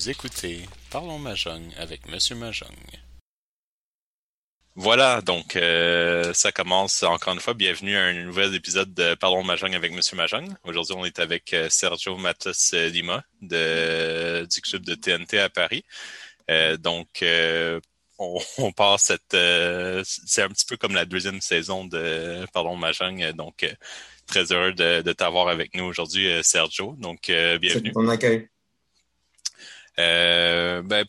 Vous écoutez Parlons Mahjong avec Monsieur Mahjong. Voilà, donc euh, ça commence encore une fois. Bienvenue à un nouvel épisode de Parlons Mahjong avec Monsieur Mahjong. Aujourd'hui, on est avec euh, Sergio Matos Lima de, du club de TNT à Paris. Euh, donc, on, on part cette... c'est un petit peu comme la deuxième saison de Parlons Mahjong. Donc, très heureux de, t'avoir avec nous aujourd'hui, Sergio. Donc, bienvenue. Accueil. Euh, ben,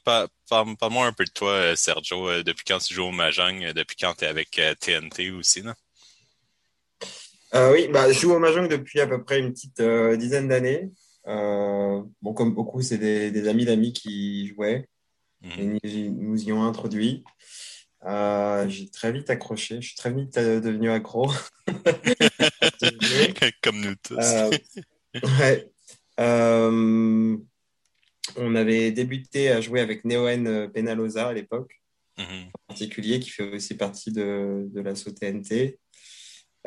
parle-moi un peu de toi, euh, Sergio. Euh, depuis quand tu joues au Mahjong? Depuis quand tu es avec TNT aussi, non? oui, bah, je joue au Mahjong depuis à peu près une petite dizaine d'années. bon, comme beaucoup, c'est des, amis d'amis qui jouaient. Mhm. Et nous y ont introduit. j'ai très vite accroché. Je suis très vite devenu accro. comme nous tous. ouais on avait débuté à jouer avec Neoen euh, Penalosa à l'époque, mhm. en particulier, qui fait aussi partie de, de la TNT.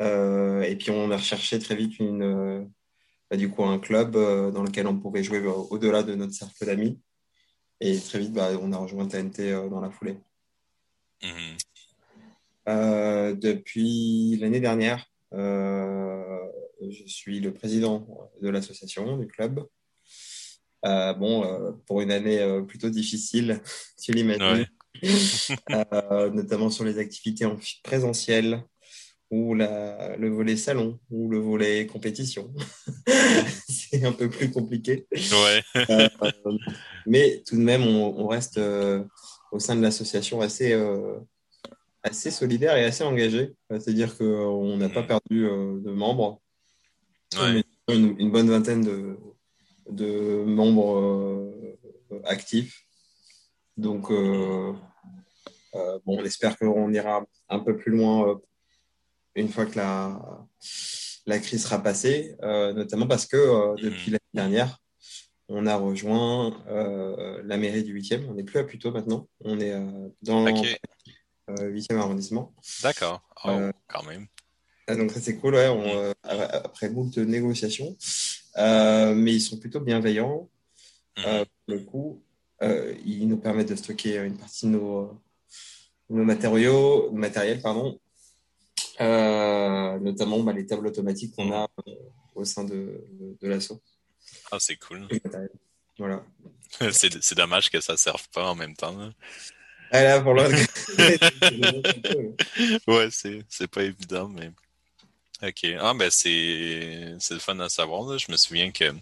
Euh, et puis on a recherché très vite une, euh, bah, du coup, un club dans lequel on pouvait jouer au-delà de notre cercle d'amis. Et très vite, bah, on a rejoint TNT dans la foulée. Mhm. depuis l'année dernière, je suis le président de l'association, du club. Euh, bon, euh, pour une année euh, plutôt difficile, tu l'imagines, notamment sur les activités en présentiel ou la, le volet salon ou le volet compétition. c'est un peu plus compliqué. Ouais. mais tout de même, on, reste au sein de l'association assez, assez solidaire et assez engagé. C'est-à-dire qu'on n'a pas mm. perdu de membres. une, bonne vingtaine de, de membres euh, actifs. Donc, euh, euh, bon, on espère qu'on ira un peu plus loin une fois que la, la crise sera passée, notamment parce que depuis l'année dernière, on a rejoint la mairie du 8e. On n'est plus à Puteaux maintenant. On est dans le 8e arrondissement. D'accord. Oh, quand même. Donc ça c'est cool, ouais, on, après beaucoup de négociations. Euh, mais ils sont plutôt bienveillants. Mhm. Euh, pour le coup, euh, ils nous permettent de stocker une partie de nos, nos matériaux, matériels, pardon, notamment bah, les tables automatiques qu'on a au sein de, de, l'assaut. Ah, c'est cool. Voilà. c'est dommage que ça ne serve pas en même temps. Ah, là, pour ouais, c'est pas évident, mais. OK. Ah, ben, c'est, le fun à savoir. Je me souviens que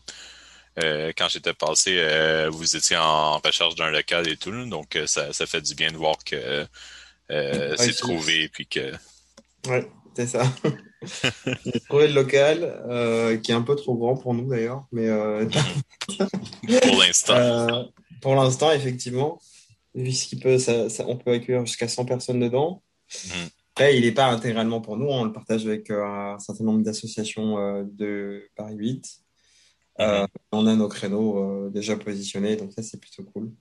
euh, quand j'étais passé, euh, vous étiez en recherche d'un local et tout. donc, euh, ça, ça fait du bien de voir que c'est trouvé. Puis que... Ouais, c'est ça. J'ai trouvé le local qui est un peu trop grand pour nous d'ailleurs. Mais, pour l'instant. pour l'instant, effectivement. Puisqu'il peut, ça, on peut accueillir jusqu'à 100 personnes dedans. Mhm. Après, il n'est pas intégralement pour nous. On le partage avec euh, un certain nombre d'associations euh, de Paris 8. Euh, mhm. on a nos créneaux déjà positionnés, donc ça, c'est plutôt cool.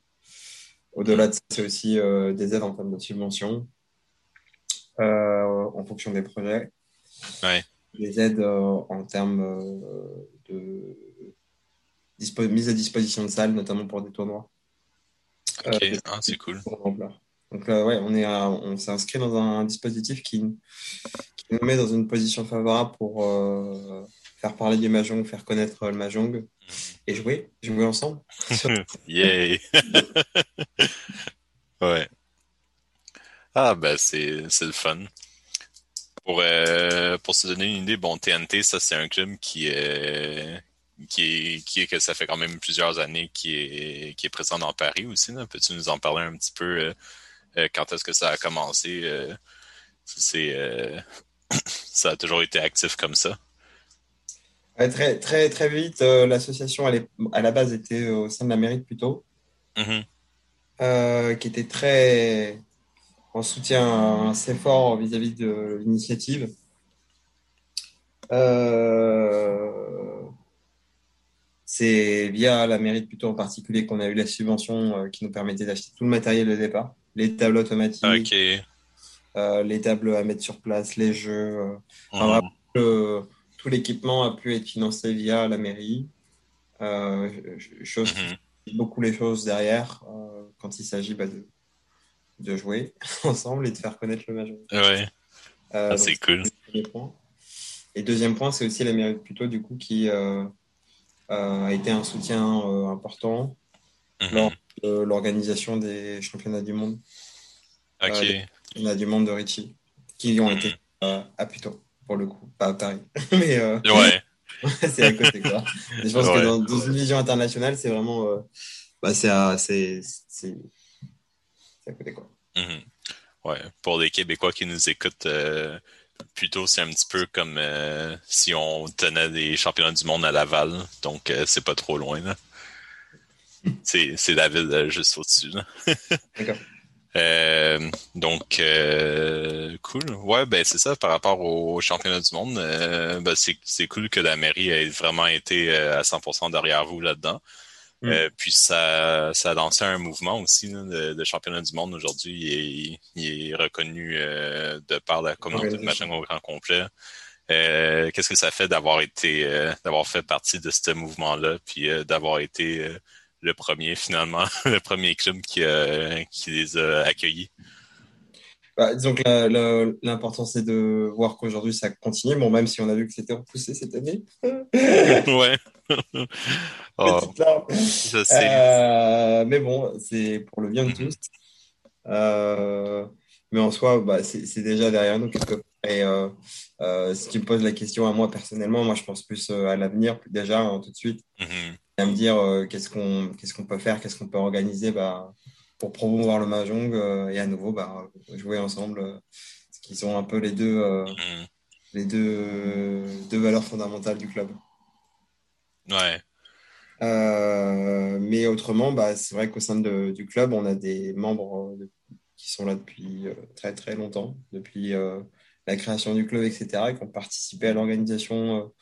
Au-delà de ça, c'est aussi des aides en termes de subventions en fonction des projets. Des aides en termes de mise à disposition de salles, notamment pour des tournois. Ok, ah, c'est cool. Donc euh, ouais, on est on s'est inscrit dans un dispositif qui, nous met dans une position favorable pour euh, faire parler du mahjong, faire connaître le mahjong mm. et jouer, jouer ensemble. Yay! ouais. Ah ben c'est c'est le fun. Pour euh, pour se donner une idée, bon TNT, ça c'est un club qui est qui est, qui est que ça fait quand même plusieurs années qui est qui est présent dans Paris aussi. Peux-tu nous en parler un petit peu? Euh, quand est-ce que ça a commencé? Euh, c'est, euh, ça a toujours été actif comme ça? très, très, très vite, l'association à la base était au sein de la mairie plutôt, mm-hmm. qui était très en soutien assez fort vis-à-vis de l'initiative. c'est via la mairie plutôt en particulier qu'on a eu la subvention qui nous permettait d'acheter tout le matériel de départ les tables automatiques, euh, les tables à mettre sur place, les jeux. Euh, tout l'équipement a pu être financé via la mairie. Euh, chose mhm. beaucoup les choses derrière quand il s'agit bah, de, de jouer ensemble et de faire connaître le. Ouais. Ah, c'est cool. Et deuxième point, c'est aussi l'Amérique plutôt du coup qui a été un soutien important mhm. lors l'organisation des championnats du monde. Ok. championnats du monde de Richie qui ont été mhm. à plutôt pour le coup, pas à Paris. Mais euh, ouais. c'est à côté quoi. je pense que dans, une vision internationale, c'est vraiment, euh, bah, c'est à, c'est, c'est, à côté quoi. Mhm. Ouais, pour les Québécois qui nous écoutent, euh, plutôt c'est un petit peu comme si on tenait des championnats du monde à Laval, donc c'est pas trop loin là. c'est, c'est la ville juste au-dessus D'accord. Euh, donc, euh, cool. Ouais, ben c'est ça par rapport au championnat du monde. Euh, ben, c'est cool que la mairie ait vraiment été à 100% derrière vous là-dedans. Mm. puis ça, ça a lancé un mouvement aussi de, championnat du monde aujourd'hui. Il, il, est reconnu de par la communauté de machin au grand complet. Qu'est-ce que ça fait d'avoir été, d'avoir fait partie de ce mouvement-là, puis d'avoir été le premier finalement, le premier club qui, qui les a accueillis. Bah, disons que l'important c'est de voir qu'aujourd'hui ça continue, bon même si on a vu que c'était repoussé cette année. ouais. oh, euh, mais bon, c'est pour le bien de mm-hmm. tous. Euh, mais en soi, bah, c'est déjà derrière nous quelque Et euh, euh, si tu me poses la question à moi personnellement, moi je pense plus à l'avenir, déjà hein, tout de suite. Mm-hmm à me dire euh, qu'est-ce qu'on qu'est-ce qu'on peut faire, qu'est-ce qu'on peut organiser bah, pour promouvoir le mahjong euh, et à nouveau bah, jouer ensemble, euh, ce qui sont un peu les deux, les deux, deux valeurs fondamentales du club. Ouais. mais autrement, bah, c'est vrai qu'au sein de, du club, on a des membres qui sont là depuis très très longtemps, depuis la création du club, etc., et qui ont participé à l'organisation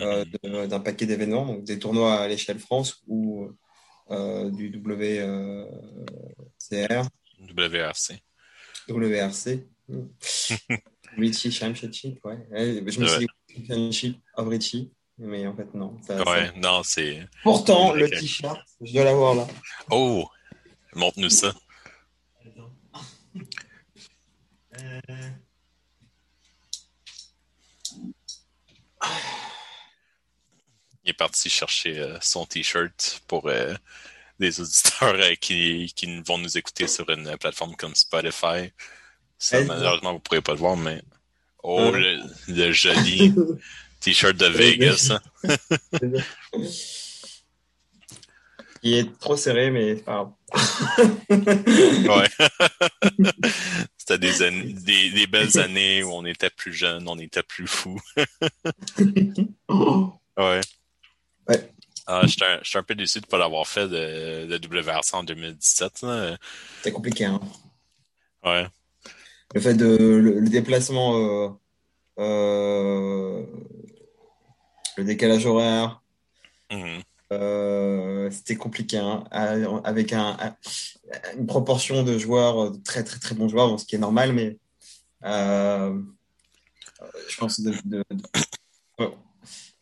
euh, mhm. d'un paquet d'événements, donc des tournois à l'échelle France ou euh, du WCR. WRC. WRC. Richie Championship, ouais. Je me suis dit Championship of Richie, mais en fait, non. ouais, non, c'est. Pourtant, le t-shirt, je dois l'avoir là. Oh, montre-nous ça. euh... il est parti chercher euh, son t-shirt pour euh, des auditeurs euh, qui, qui vont nous écouter sur une plateforme comme Spotify. Ça, malheureusement, vous ne pourrez pas le voir, mais oh, le, joli t-shirt de Vegas. il est trop serré, mais pas ouais. C'était des, des, des, belles années où on était plus jeune, on était plus fou. ouais. Ouais. Ah, je suis un, peu déçu de ne pas l'avoir fait de, de WRC en 2017. C'est compliqué, hein? Ouais. Le fait de le, déplacement, euh, euh, le décalage horaire, mhm. euh, c'était compliqué, hein, avec un, une proportion de joueurs, de très très très bons joueurs, ce qui est normal, mais je pense de, de,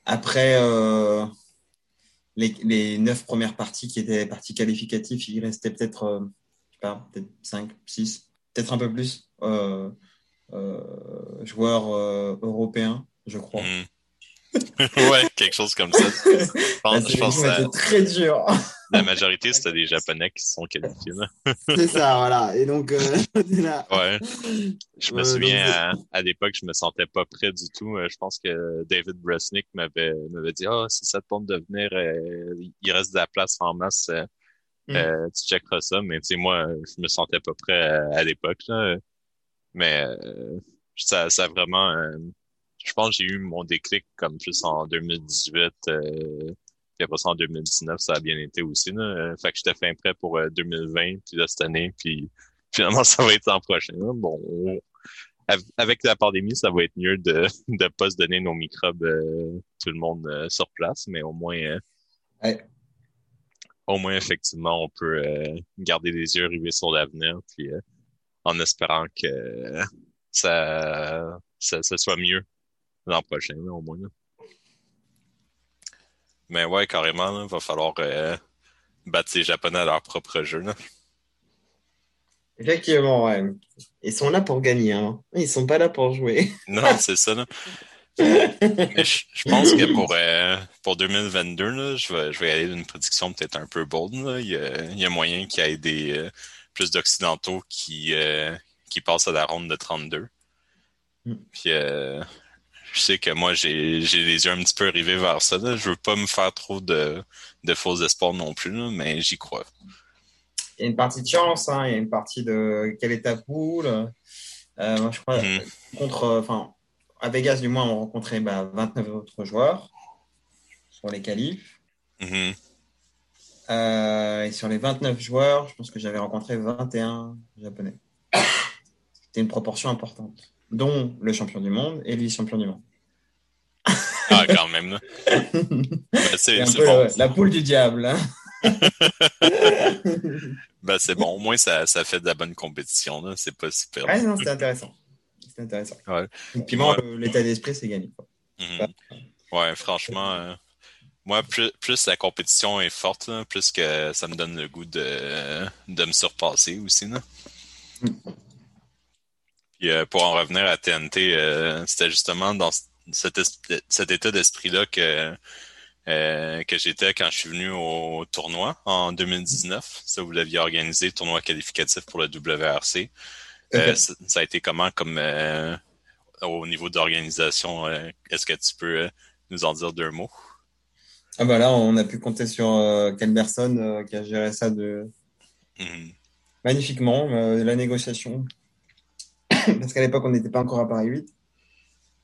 après les, neuf premières parties qui étaient parties qualificatives, il restait peut-être, euh, je sais pas, peut-être 5, 6, peut-être un peu plus euh, euh, joueurs européens, je crois. Hmm. ouais, quelque chose comme ça. Je pense, que très dur. La majorité, c'était des Japonais qui se sont qualifiés. c'est ça, voilà. Et donc, euh, ouais. Je me souviens, à, l'époque, je me sentais pas prêt du tout. Euh, je pense que David Bresnick m'avait m'avait dit, ah, si ça te tente de venir, euh, il reste de la place en masse. Mm. tu checkeras ça. Mais tu sais, moi, je me sentais pas prêt à, l'époque. Mais ça, ça a vraiment je pense que j'ai eu mon déclic comme plus en 2018. Euh, puis après ça, en 2019, ça a bien été aussi. Là. Euh, fait que j'étais fin prêt pour 2020, euh, puis là, cette année, puis finalement, ça va être l'an prochain. Bon, avec la pandémie, ça va être mieux de ne pas se donner nos microbes tout le monde sur place, mais au moins, au moins, effectivement, on peut garder les yeux rivés sur l'avenir, puis en espérant que ça, ça, ça soit mieux l'an prochain, au moins. Mais ouais, carrément, il va falloir euh, battre les Japonais à leur propre jeu. Là. Effectivement, ouais. Ils sont là pour gagner. Hein. Ils sont pas là pour jouer. non, c'est ça. Là. je, je, pense que pour, euh, pour 2022, là, je, vais, je vais aller d'une prédiction peut-être un peu bold. Là. Il, y a, il, y a, moyen qu'il y ait des, euh, plus d'Occidentaux qui, euh, qui passent à la ronde de 32. Mm. Puis euh, je sais que moi, j'ai les yeux un petit peu rivés vers ça. Là. Je veux pas me faire trop de, de faux espoirs non plus, là, mais j'y crois. Il y a une partie de chance, hein. il y a une partie de quelle est ta poule. Euh, moi, je crois, mm -hmm. contre, enfin, à Vegas, du moins, on rencontrait bah, 29 autres joueurs sur les qualifs. Mm -hmm. euh, et sur les 29 joueurs, je pense que j'avais rencontré 21 Japonais. C'était une proportion importante, dont le champion du monde et le vice-champion du monde. ah, quand même. bah, c'est bon. La, poule du diable. Hein? ben, c'est bon. Au moins, ça, ça fait de la bonne compétition. C'est pas super. Ouais, non, c'était intéressant. C'est intéressant. Ouais. Puis, moi, ouais. l'état d'esprit, c'est gagné. Mm -hmm. Ouais, franchement, euh, moi, plus, plus, la compétition est forte, là, plus que ça me donne le goût de, de me surpasser aussi. Là. Mm. Puis, euh, pour en revenir à TNT, euh, c'était justement dans cet, cet état d'esprit-là que, que j'étais quand je suis venu au tournoi en 2019. Ça, vous l'aviez organisé, tournoi qualificatif pour le WRC. Euh, ça, ça, a été comment comme euh, au niveau d'organisation? Euh, Est-ce que tu peux nous en dire deux mots? Ah bah là, on a pu compter sur euh, Kelberson qui a géré ça de mm -hmm. magnifiquement. la négociation, parce qu'à l'époque, on n'était pas encore à Paris 8.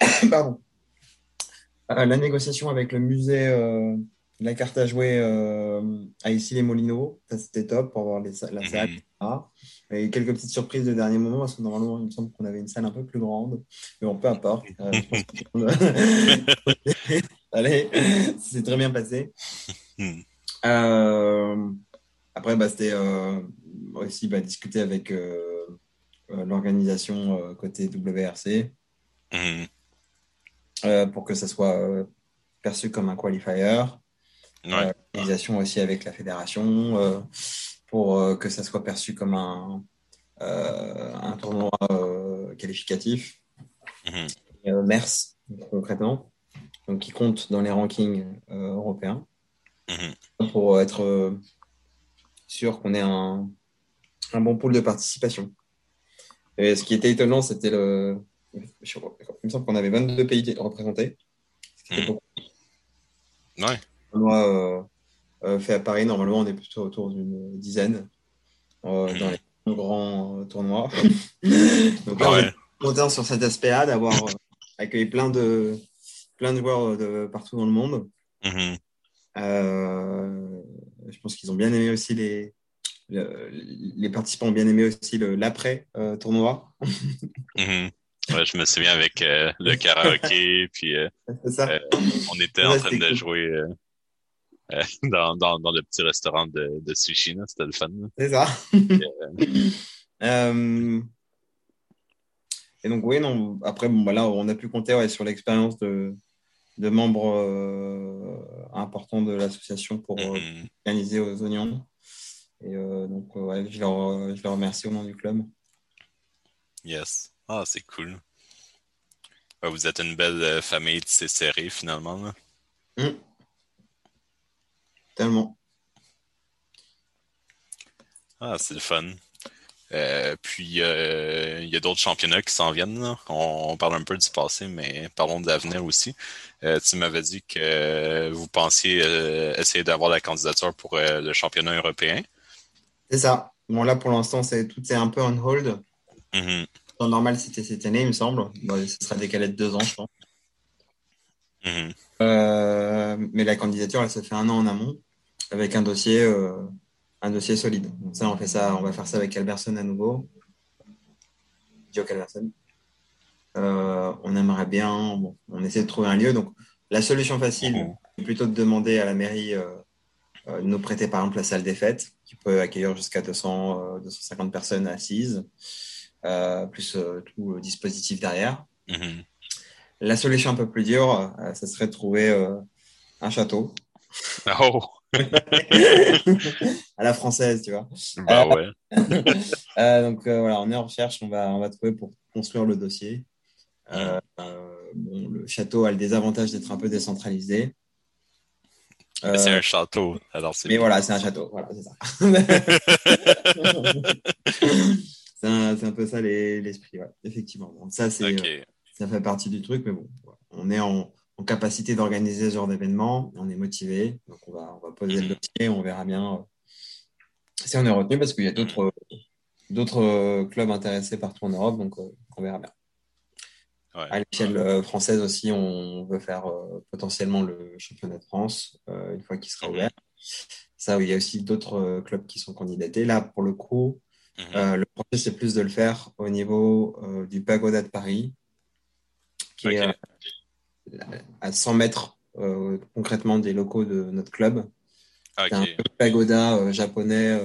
Pardon. la négociation avec le musée la carte à jouer euh, à ici les Molinos, ça c'était top pour avoir les, la salle. Mm -hmm. Et quelques petites surprises de dernier moment parce que normalement il me semble qu'on avait une salle un peu plus grande, mais bon peu importe. Euh, Allez, c'est très bien passé. Euh, après, bah, c'était euh, aussi bah, discuter avec l'organisation côté WRC pour que ça soit perçu comme un qualifier. Ouais. L'organisation aussi avec la fédération euh, pour euh, que ça soit perçu comme un, euh, un tournoi qualificatif. Mm -hmm. Et, MERS, concrètement, donc qui compte dans les rankings européens -hmm. pour être sûr qu'on ait un, un bon pool de participation. Et ce qui était étonnant, c'était le. Il me semble qu'on avait 22 pays représentés. Qui était mmh. Ouais tournoi euh, euh, fait à Paris, normalement, on est plutôt autour d'une dizaine euh, dans les grands tournois. Donc là, ouais. on est content sur cet aspect-là d'avoir accueilli plein de, plein de joueurs de partout dans le monde. Mm -hmm. je pense qu'ils ont bien aimé aussi les, le, les participants ont bien aimé aussi l'après-tournoi. -hmm. Ouais, je me souviens avec euh, le karaoké, puis euh, euh, on était ouais, en train de cool. jouer dans, dans, dans, le petit restaurant de, de sushi. C'était le fun. C'est ça. et donc, oui, non, après, bon, bah, là, on a pu compter ouais, sur l'expérience de, de membres importants de l'association pour -hmm. organiser aux oignons. Et donc, ouais, je leur, je leur remercie au nom du club. Yes. Ah, c'est cool. Vous êtes une belle famille tissée serrée, finalement. Là. Mmh. Tellement. Ah, c'est le fun. Euh, puis, euh, il y a d'autres championnats qui s'en viennent. On, on, parle un peu du passé, mais parlons de l'avenir aussi. Euh, tu m'avais dit que vous pensiez essayer d'avoir la candidature pour le championnat européen. C'est ça. Bon, là, pour l'instant, tout est un peu on hold. Mm -hmm. En normal, c'était cette année, il me semble. Bon, ce sera décalé de deux ans, je pense. Mm -hmm. euh, mais la candidature, elle se fait un an en amont avec un dossier, euh, un dossier solide. Donc ça, on fait ça, on va faire ça avec Alberson à nouveau. Joe Alberson. Euh, on aimerait bien, bon, on essaie de trouver un lieu. Donc, la solution facile, mm -hmm. c'est plutôt de demander à la mairie de nous prêter, par exemple, la salle des fêtes, qui peut accueillir jusqu'à 200, 250 personnes assises. Euh, plus euh, tout le dispositif derrière. Mm -hmm. La solution un peu plus dure, euh, ce serait de trouver un château. Oh. à la française, tu vois. Bah ouais. Euh, donc euh, voilà, on est en recherche, on va, on va trouver pour construire le dossier. Euh, bon, le château a le désavantage d'être un peu décentralisé. C'est un château, alors. Mais voilà, c'est un château, voilà, c'est ça. c'est un, un, peu ça l'esprit, ouais, effectivement. Ça, c'est, Ok. ça fait partie du truc, mais bon, on est en, en capacité d'organiser ce genre d'événement, on est motivé, donc on va, on va poser le Mhm. dossier, on verra bien euh, si on est retenu, parce qu'il y a d'autres d'autres euh, clubs intéressés partout en Europe, donc euh, on verra bien. Ouais. À l'échelle euh, française aussi, on veut faire euh, potentiellement le championnat de France euh, une fois qu'il sera Mhm. ouvert. Ça, il y a aussi d'autres clubs qui sont candidatés. Là, pour le coup, Mhm. le projet, c'est plus de le faire au niveau du Pagoda de Paris, qui est à 100 mètres euh, concrètement des locaux de notre club. C'est un Ok. pagoda euh, japonais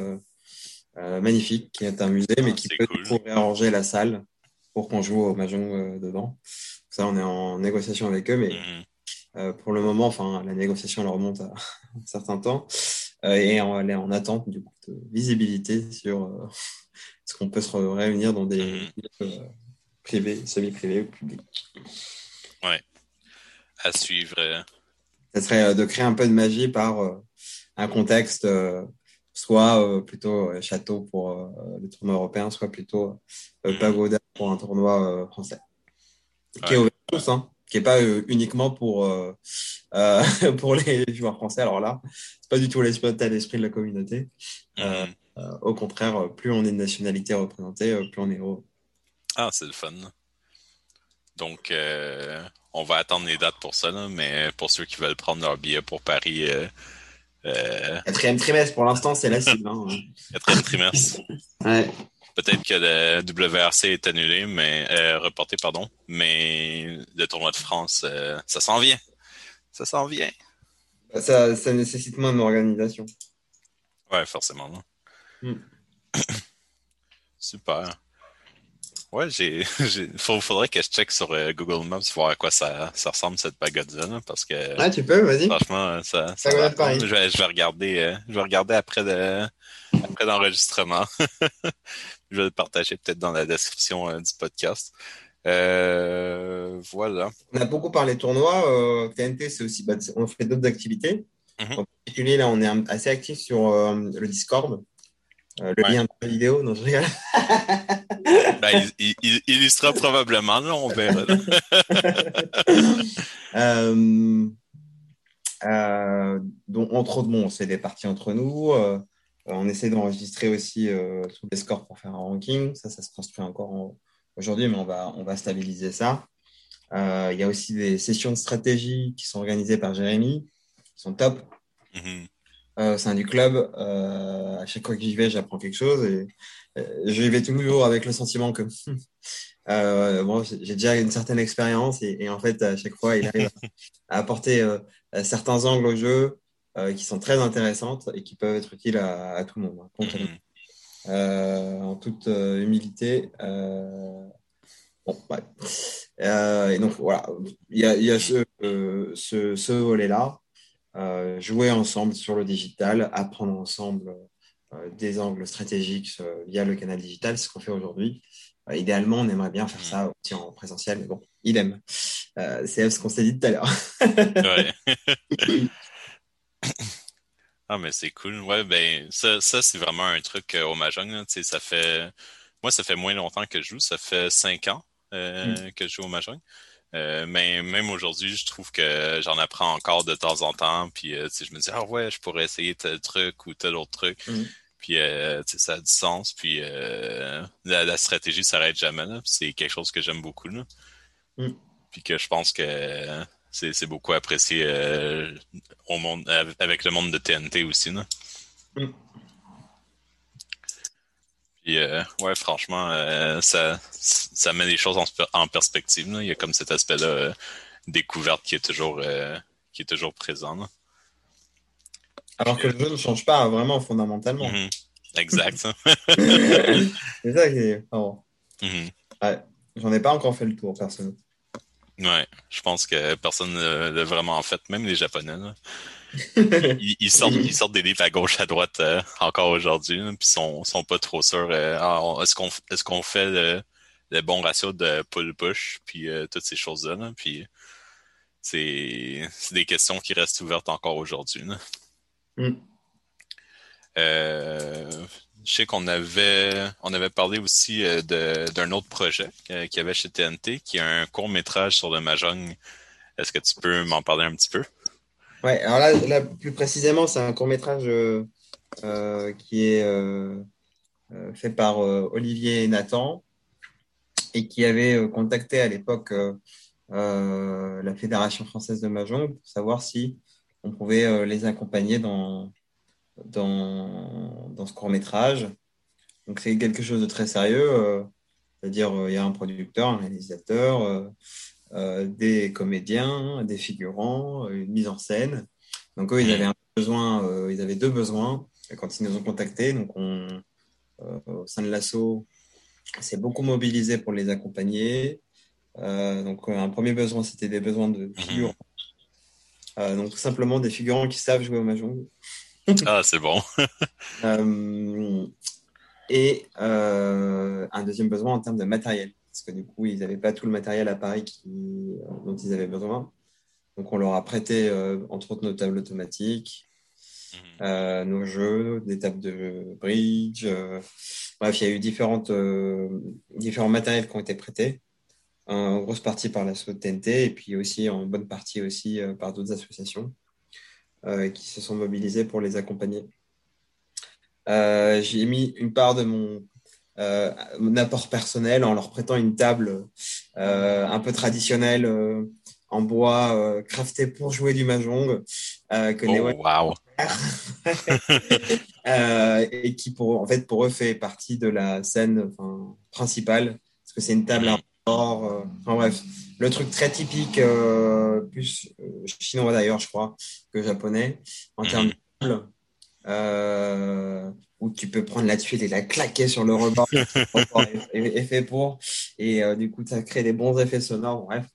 euh, magnifique, qui est un musée, mais Ah, qui c'est peut cool. la salle pour qu'on joue au Mahjong euh, dedans. Ça, on est en négociation avec eux, mais Mhm. euh, pour le moment, enfin, la négociation elle remonte à un certain temps euh, et on est en attente du coup de visibilité sur ce qu'on peut se réunir dans des euh, privés, semi-privés ou publics. À suivre. Ça serait de créer un peu de magie par un contexte, soit euh, plutôt euh, château pour euh, le tournoi européen, soit plutôt Mhm. pagoda pour un tournoi français. Qui est ouvert à tous, hein, qui n'est pas uniquement pour, pour les joueurs français. Alors là, c'est pas du tout l'esprit l'esprit de la communauté. Mhm. Au contraire, plus on est de nationalité représentée, plus on est heureux. Ah, c'est le fun. Donc, euh, on va attendre les dates pour ça, là, mais pour ceux qui veulent prendre leur billet pour Paris, euh, Quatrième trimestre, pour l'instant, c'est la cible. Hein. quatrième trimestre. Ouais. Peut-être que le WRC est annulé, mais euh, reporté, pardon. Mais le tournoi de France, euh, ça s'en vient. Ça s'en vient. Ça, ça nécessite moins d'organisation. Ouais, forcément. Mm. Super. Ouais, j'ai, faut- faudrait que je check sur euh, Google Maps voir à quoi ça, ça ressemble cette pagode-là, là, parce que Ah, tu peux, vas-y. franchement, euh, ça, va. Je vais, je vais regarder, euh, je vais regarder après de, après l'enregistrement. je vais le partager peut-être dans la description euh, du podcast. Voilà. On a beaucoup parlé tournoi. TNT, c'est aussi, bah, on fait d'autres activités. Mhm. En particulier, là, on est assez actif sur le Discord. Le Ouais. lien vidéo, non, je rigole. Ben, il, il- probablement, là, on verra. Euh, euh, donc, entre autres, bon, on fait des parties entre nous. euh, on essaie d'enregistrer aussi tous les scores pour faire un ranking. Ça, ça se construit encore en- aujourd'hui, mais on va, on va stabiliser ça. Il y a aussi des sessions de stratégie qui sont organisées par Jérémy, qui sont top. Mhm. Euh, au sein du club. Euh, à chaque fois que j'y vais, j'apprends quelque chose et euh, j'y vais toujours avec le sentiment que euh, bon, j'ai déjà une certaine expérience et, et en fait, à chaque fois, il arrive à, à apporter euh, certains angles au jeu euh, qui sont très intéressantes et qui peuvent être utiles à, à tout le monde, hein. Mhm. Euh, en toute humilité. Euh, bon, ouais. Euh, et donc voilà, il y a, il y a ce, euh, ce, ce volet-là. Euh, jouer ensemble sur le digital, apprendre ensemble euh, des angles stratégiques euh, via le canal digital, c'est ce qu'on fait aujourd'hui. Idéalement, on aimerait bien faire ça aussi en présentiel, mais bon, idem. Euh, c'est ce qu'on s'est dit tout à l'heure. Ah, mais c'est cool. Ouais, ben, ça, ça c'est vraiment un truc euh, au Mahjong, là. Ça fait. Moi, ça fait moins longtemps que je joue. Ça fait cinq ans euh, que je joue au Mahjong. Euh, mais même aujourd'hui, je trouve que j'en apprends encore de temps en temps. Puis, euh, je me dis, ah ouais, je pourrais essayer tel truc ou tel autre truc. Mhm. Puis, euh, ça a du sens. Puis, la, la stratégie s'arrête jamais. là. Puis C'est quelque chose que j'aime beaucoup. Là. Mhm. Puis que je pense que c'est c'est beaucoup apprécié au monde, avec le monde de TNT aussi. Là. Mm. Puis, euh, ouais, franchement, euh, ça, ça met les choses en, en perspective. Là. Il y a comme cet aspect-là, euh, découverte qui est toujours, qui est toujours présent. là. Alors que le jeu ne change pas vraiment fondamentalement. Mhm. Exact. c'est ça qui est. Mhm. J'en ai pas encore fait le tour, personne. Ouais, je pense que personne ne l'a vraiment fait, même les Japonais. là. Ils, sortent, ils sortent des livres à gauche, à droite encore aujourd'hui, puis sont, sont pas trop sûrs. Ah, est-ce qu'on qu'on fait le, le, bon ratio de pull-push, puis toutes ces choses-là. Puis c'est des questions qui restent ouvertes encore aujourd'hui. Mm. Euh, je sais qu'on avait on avait parlé aussi euh, d'un autre projet euh, qu'il y avait chez TNT, qui est un court métrage sur le mahjong. Est-ce que tu peux m'en parler un petit peu? Oui, alors là, plus précisément, c'est un court métrage qui est fait par Olivier et Nathan et qui avait contacté à l'époque la Fédération française de mahjong pour savoir si on pouvait les accompagner dans, dans, dans ce court métrage. Donc c'est quelque chose de très sérieux, euh, c'est-à-dire euh, il y a un producteur, un réalisateur, euh, des comédiens, des figurants, une mise en scène. Donc eux, ils avaient un besoin, ils avaient deux besoins quand ils nous ont contactés. Donc on, au sein de l'assaut, s'est beaucoup mobilisé pour les accompagner. donc un premier besoin, c'était des besoins de mhm. figurants. donc simplement des figurants qui savent jouer au mahjong. ah, c'est bon. Euh, et euh, un deuxième besoin en termes de matériel, parce que du coup, ils n'avaient pas tout le matériel à Paris qui, dont ils avaient besoin. Donc, on leur a prêté, euh, entre autres, nos tables automatiques, mhm. nos jeux, des tables de bridge. bref, il y a eu différentes, différents matériels qui ont été prêtés. En grosse partie par la TNT et puis aussi en bonne partie aussi par d'autres associations. Euh, qui se sont mobilisés pour les accompagner. Euh, j'ai mis une part de mon, euh, mon, apport personnel en leur prêtant une table un peu traditionnelle en bois crafté pour jouer du mahjong que oh, et qui pour en fait pour eux fait partie de la scène principale parce que c'est une table mm en bref. Le truc très typique, euh, plus euh, chinois d'ailleurs, je crois, que japonais, en termes de table, euh, où tu peux prendre la tuile et la claquer sur le rebord, fait pour, et du coup, ça crée des bons effets sonores, bref.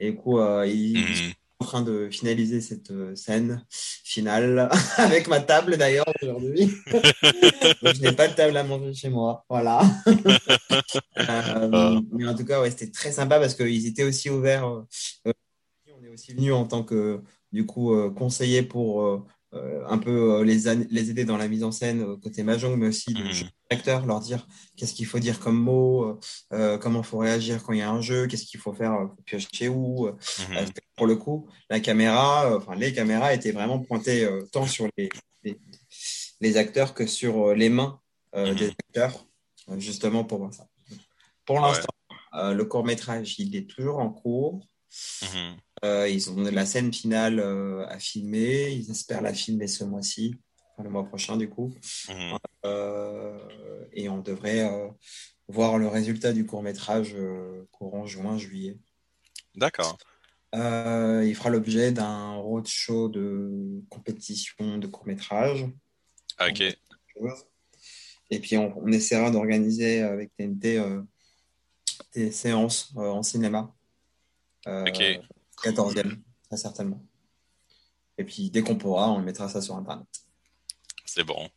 Et du coup, il, mhm en train de finaliser cette euh, scène finale avec ma table d'ailleurs aujourd'hui. je n'ai pas de table à manger chez moi. Voilà. Euh, ah. mais en tout cas, ouais, c'était très sympa parce qu'ils étaient aussi ouverts. Euh, on est aussi venu en tant que du coup conseiller pour euh, un peu euh, les, les aider dans la mise en scène euh, côté Mahjong, mais aussi de mmh. acteurs, leur dire qu'est-ce qu'il faut dire comme mot, comment il faut réagir quand il y a un jeu, qu'est-ce qu'il faut faire, piocher où. Mmh. pour le coup, la caméra, enfin les caméras étaient vraiment pointées tant sur les, les, acteurs que sur les mains mmh. des acteurs, justement pour voir ça. Pour l'instant, le court métrage, il est toujours en cours. Euh, ils ont la scène finale euh, à filmer. Ils espèrent la filmer ce mois-ci, le mois prochain du coup. Mhm. Euh, et on devrait voir le résultat du court métrage courant juin-juillet. D'accord. il fera l'objet d'un roadshow de compétition de court métrage. Ok. Et puis on, on essaiera d'organiser avec TNT des séances en cinéma. ok. 14e, très certainement. Et puis, dès qu'on pourra, on mettra ça sur Internet. C'est bon.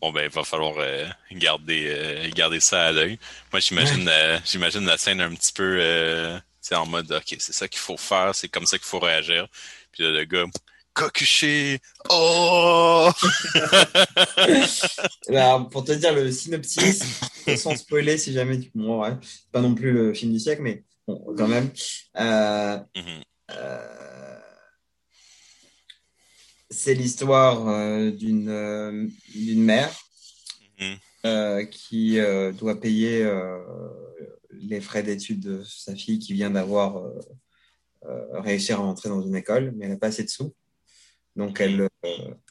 Bon, ben, il va falloir euh, garder, euh, garder ça à l'œil. Moi, j'imagine, j'imagine la scène un petit peu en mode, OK, c'est ça qu'il faut faire, c'est comme ça qu'il faut réagir. Puis là, le gars, cocuché, oh! Alors, pour te dire le synopsis, sans spoiler, si jamais tu. Bon, ouais, pas non plus le film du siècle, mais bon, quand même. Euh, mhm. euh, c'est l'histoire euh, d'une d'une mère mhm. qui doit payer les frais d'études de sa fille qui vient d'avoir réussi à rentrer dans une école, mais elle n'a pas assez de sous. Donc elle,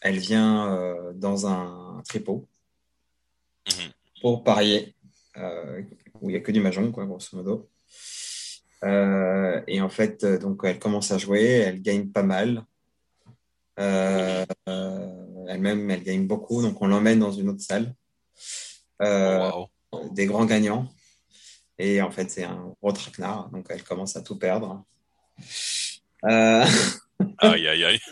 elle vient dans un tripot mhm. pour parier, où il n'y a que du mahjong, quoi, grosso modo. Euh, et en fait, euh, donc, elle commence à jouer, elle gagne pas mal. Euh, elle-même, elle gagne beaucoup, donc on l'emmène dans une autre salle. Oh, des grands gagnants. Et en fait, c'est un gros traquenard, donc elle commence à tout perdre. aïe, aïe, aïe.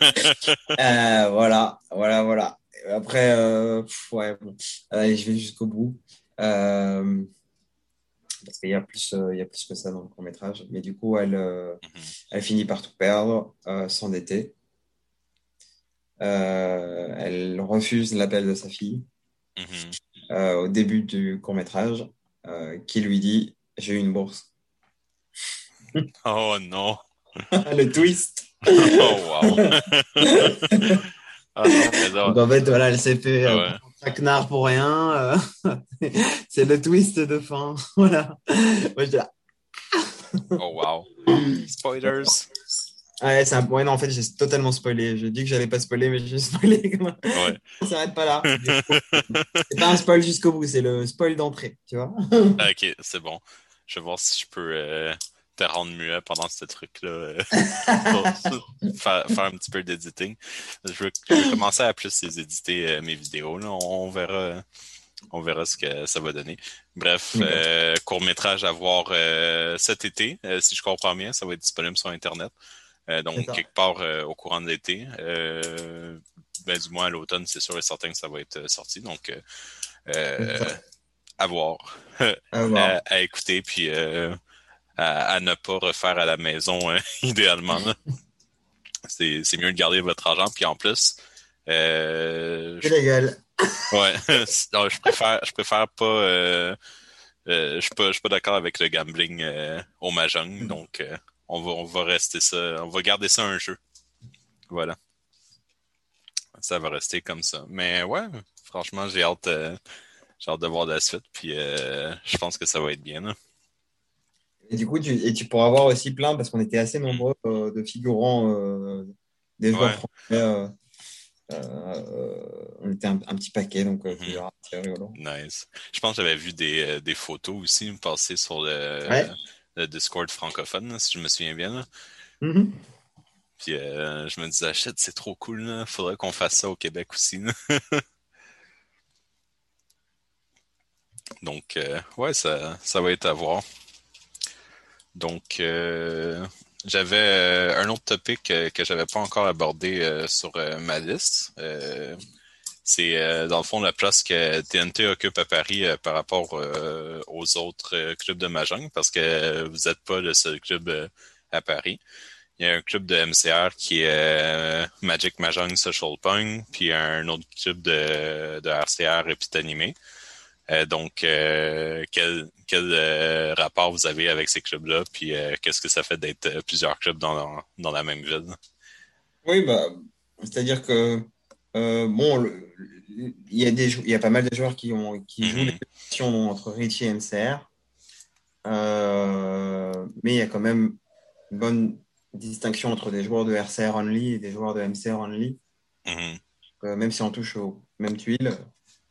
Euh, voilà, voilà, voilà. Après, euh, pff, ouais, bon. Je vais jusqu'au bout. Parce qu'il y a plus, euh, il y a plus que ça dans le court métrage. Mais du coup, elle, euh, Mhm. elle finit par tout perdre, euh, s'endetter. Elle refuse l'appel de sa fille Mhm. au début du court métrage, qui lui dit, j'ai eu une bourse. Oh non. Le twist. Oh wow. ah non, Donc en fait, voilà, elle s'est fait euh, Ouais. Traquenard pour rien. euh, c'est le twist de fin. Voilà. Moi, j'étais là. Oh wow. Spoilers. Ouais, c'est un... ouais, non, en fait, j'ai totalement spoilé. J'ai dit que j'allais pas spoiler, mais j'ai spoilé. même. Ouais. Ça s'arrête pas là. C'est pas un spoil jusqu'au bout, c'est le spoil d'entrée, tu vois. Ah, ok, c'est bon. Je vais voir si je peux euh, te rendre muet pendant ce truc-là. euh, pour faire, faire un petit peu d'editing. Je veux, je veux commencer à plus les éditer euh, mes vidéos. Là. On, on verra. On verra ce que ça va donner. Bref, D'accord. euh, court-métrage à voir euh, cet été. Euh, si je comprends bien, ça va être disponible sur Internet. Donc, quelque part au courant de l'été. Ben, du moins à l'automne, c'est sûr et certain que ça va être sorti. Donc, à voir À voir. à, écouter puis à, à ne pas refaire à la maison euh, idéalement. C'est c'est mieux de garder votre argent puis en plus euh, C'est je, légal. ouais, non, je préfère je préfère pas euh, euh, je suis pas je suis pas d'accord avec le gambling euh, au mahjong donc euh, on va on va rester ça on va garder ça un jeu. Voilà. Ça va rester comme ça. Mais ouais, franchement, j'ai hâte euh, de voir la suite puis euh, je pense que ça va être bien. là. Et du coup, tu, et tu pourras avoir aussi plein, parce qu'on était assez nombreux euh, de figurants, euh, des joueurs Ouais. français. euh, on était un, un petit paquet, donc verras, c'est rigolo. Nice. Je pense que j'avais vu des, des photos aussi passer sur le, Ouais. le Discord francophone, si je me souviens bien. là. Mhm. Puis je me disais, shit, c'est trop cool. Là. Faudrait qu'on fasse ça au Québec aussi. Donc, ouais, ça, ça va être à voir. Donc, euh, j'avais euh, un autre topic euh, que j'avais pas encore abordé sur ma liste. C'est dans le fond la place que TNT occupe à Paris par rapport aux autres clubs de Mahjong, parce que vous n'êtes pas le seul club à Paris. Il y a un club de MCR qui est Magic Mahjong Social Pong, puis un autre club de, de RCR et puis d'animé. Euh, donc, euh, quel, quel euh, rapport vous avez avec ces clubs-là, puis qu'est-ce que ça fait d'être plusieurs clubs dans, dans la même ville? Oui, bah, c'est-à-dire que, euh, bon, il y a des, y a pas mal de joueurs qui, ont, qui jouent Mhm. les compétitions entre Richie et MCR. Euh, mais il y a quand même une bonne distinction entre des joueurs de RCR only et des joueurs de MCR only. Euh, même si on touche aux mêmes tuiles,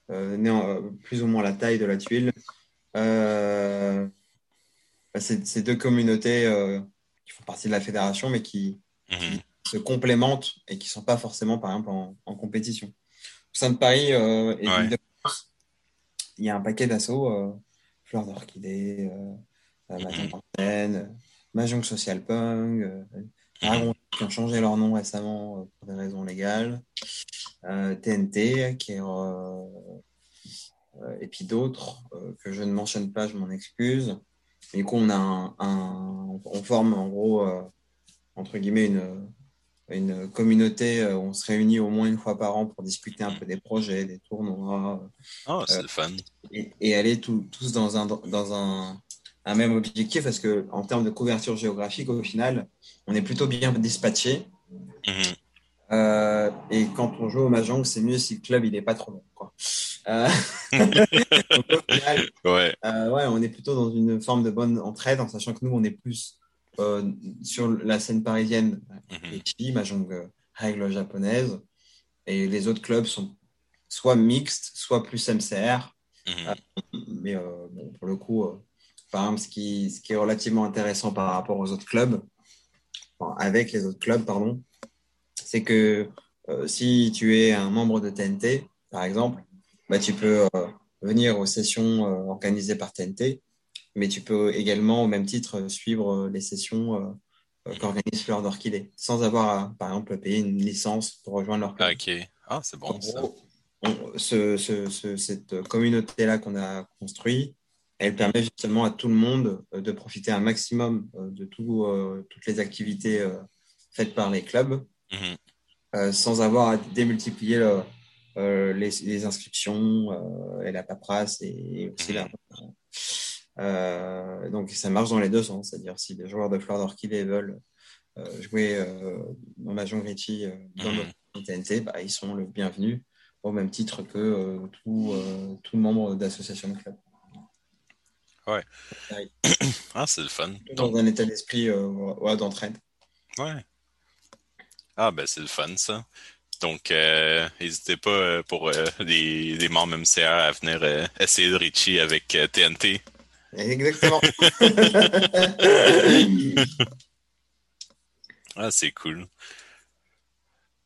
euh, euh, plus ou moins la taille de la tuile. Euh, bah, c'est deux communautés euh, qui font partie de la fédération, mais qui Mhm. se complémentent et qui ne sont pas forcément, par exemple, en, en compétition. Au sein de Paris et Ouais. de France, il y a un paquet d'assauts, Fleurs d'Orchidée, euh, Mahjong Mhm. Social Punk, qui ont changé leur nom récemment pour des raisons légales, TNT, qui est, euh, euh, et puis d'autres euh, que je ne mentionne pas, je m'en excuse. Et du coup, on a un, un- on forme en gros euh, entre guillemets une, une communauté euh, où on se réunit au moins une fois par an pour discuter un peu des projets, des tournois Ah, c'est Euh, le fun. et, et aller tout- tous dans un dans un, un même objectif parce que en termes de couverture géographique au final on est plutôt bien dispatché Mhm. Euh, et quand on joue au mahjong c'est mieux si le club il est pas trop long quoi. Euh, donc, au final, Ouais. euh, ouais, on est plutôt dans une forme de bonne entraide en sachant que nous on est plus sur la scène parisienne Mhm. Ichi, mahjong euh, règle japonaise et les autres clubs sont soit mixtes soit plus MCR Mhm. mais bon, pour le coup, par exemple, ce qui, ce qui est relativement intéressant par rapport aux autres clubs, enfin, avec les autres clubs, pardon, c'est que euh, si tu es un membre de TNT, par exemple, bah, tu peux euh, venir aux sessions euh, organisées par TNT, mais tu peux également, au même titre, suivre les sessions qu'organise Fleur d'Orchidée, sans avoir à, par exemple, payer une licence pour rejoindre leur club. Ok. Ah, c'est bon ça. cette communauté-là qu'on a construite, elle permet justement à tout le monde de profiter un maximum de tout, toutes les activités faites par les clubs, mhm. sans avoir à démultiplier les, inscriptions et la paperasse et aussi la euh, donc ça marche dans les deux sens, c'est-à-dire si les joueurs de Fleur d'Orchidée veulent euh, jouer euh, dans la Ritchie dans mmh. notre TNT, bah, ils sont le bienvenu au même titre que tout, tout membre d'association de club. Ouais. ah, c'est le fun. Dans un état d'esprit d'entraide. Ouais. Ah, ben c'est le fun, ça. Donc, n'hésitez pas pour les, les, membres MCR à venir essayer de Richie avec TNT. Exactement. ah, c'est cool.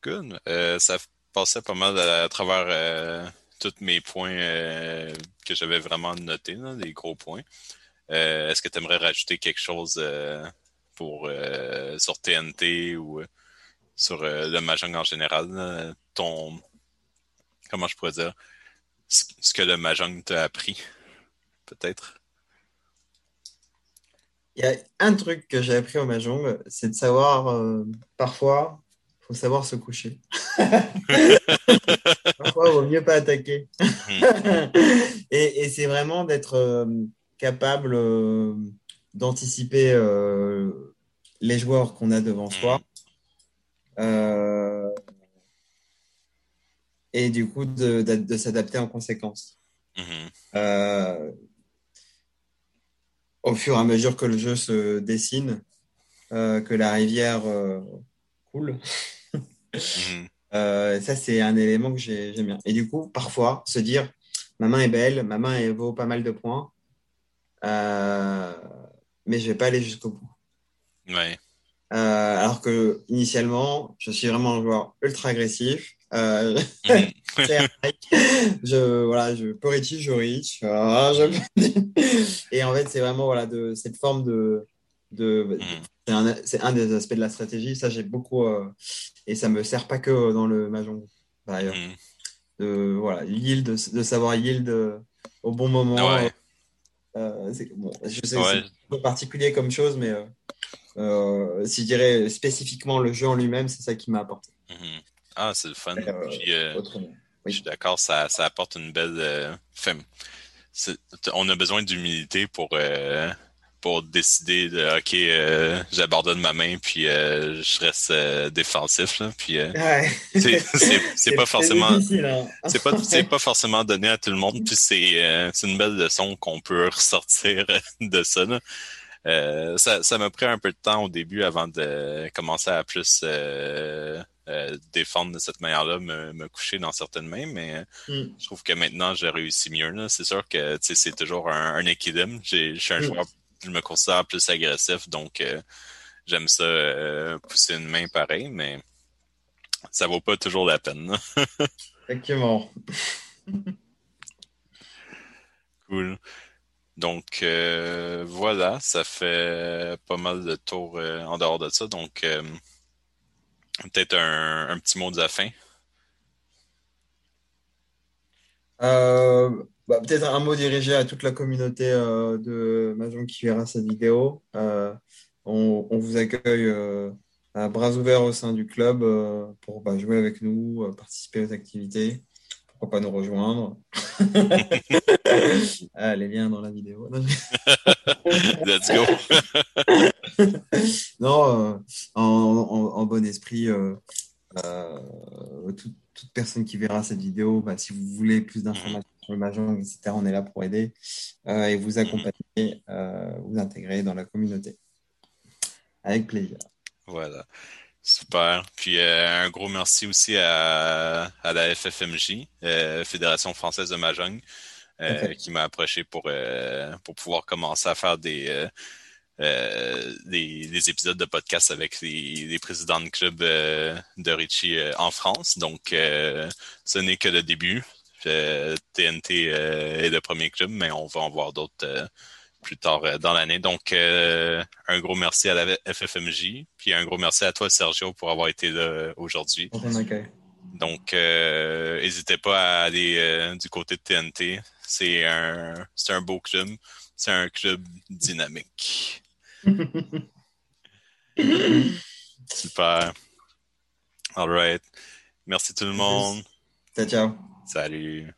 Good. Euh, ça passait pas mal à, travers euh, tous mes points euh, que j'avais vraiment notés, des gros points. Est-ce que tu aimerais rajouter quelque chose pour sur TNT ou sur le Mahjong en général? ton comment je pourrais dire? Ce que le Mahjong t'a appris, peut-être? Il y a un truc que j'ai appris au Mahjong, c'est de savoir, euh, parfois, il faut savoir se coucher. parfois, il vaut mieux pas attaquer. et, c'est vraiment d'être euh, capable euh, d'anticiper les joueurs qu'on a devant soi. Et du coup, de, s'adapter en conséquence. Mm-hmm au fur et à mesure que le jeu se dessine, euh, que la rivière euh, coule. Mhm. Euh, ça, c'est un élément que j'aime bien. Et du coup, parfois, se dire, ma main est belle, ma main elle vaut pas mal de points, mais je vais pas aller jusqu'au bout. Ouais. Alors que initialement, je suis vraiment un joueur ultra agressif. Euh, mhm. je, voilà, je peux reach, je reach. et en fait, c'est vraiment voilà, de, cette forme de. de mhm. c'est un, un, des aspects de la stratégie. Ça, j'ai beaucoup. Euh, et ça me sert pas que dans le Mahjong, d'ailleurs. De, voilà, yield, de savoir yield euh, au bon moment. bon, je sais que c'est un peu particulier comme chose, mais si je dirais spécifiquement le jeu en lui-même, c'est ça qui m'a apporté. Ah, c'est le fun. Euh, euh, je suis d'accord, ça, ça apporte une belle. Euh, on a besoin d'humilité pour pour décider de ok j'abandonne ma main puis je reste défensif là, puis c'est pas forcément hein. c'est pas c'est pas forcément donné à tout le monde puis c'est c'est une belle leçon qu'on peut ressortir de ça ça ça m'a pris un peu de temps au début avant de commencer à plus euh, défendre de cette manière-là, me, coucher dans certaines mains, mais mm. je trouve que maintenant, j'ai réussi mieux. C'est sûr que c'est toujours un, équilibre. Je suis un mm. joueur, je me considère plus agressif, donc euh, j'aime ça euh, pousser une main pareil, mais ça vaut pas toujours la peine. Effectivement. cool. Donc voilà, ça fait pas mal de tours en dehors de ça. Donc Peut-être un, petit mot de la fin. Euh, bah, peut-être un mot dirigé à toute la communauté euh, de Mahjong qui verra cette vidéo. Euh, on, vous accueille à bras ouverts au sein du club pour bah, jouer avec nous, participer aux activités. Pourquoi pas nous rejoindre Les liens dans la vidéo. Let's go non, euh, en, bon esprit, euh, euh, toute, personne qui verra cette vidéo, bah, si vous voulez plus d'informations sur le Mahjong, etc., on est là pour aider et vous accompagner, vous intégrer dans la communauté. Avec plaisir. Voilà. Super. Puis un gros merci aussi à, la FFMJ, Fédération française de Mahjong, qui m'a approché pour, pour pouvoir commencer à faire des, euh, des, épisodes de podcast avec les, présidents de club euh, de Richie euh, en France. Donc, ce n'est que le début. TNT est le premier club, mais on va en voir d'autres plus tard euh, dans l'année. Donc, euh, un gros merci à la FFMJ, puis un gros merci à toi, Sergio, pour avoir été là aujourd'hui. Donc, n'hésitez pas à aller du côté de TNT. C'est un, c'est un beau club. C'est un club dynamique. Super. All right. Merci tout le monde. Ciao, ciao. Salut.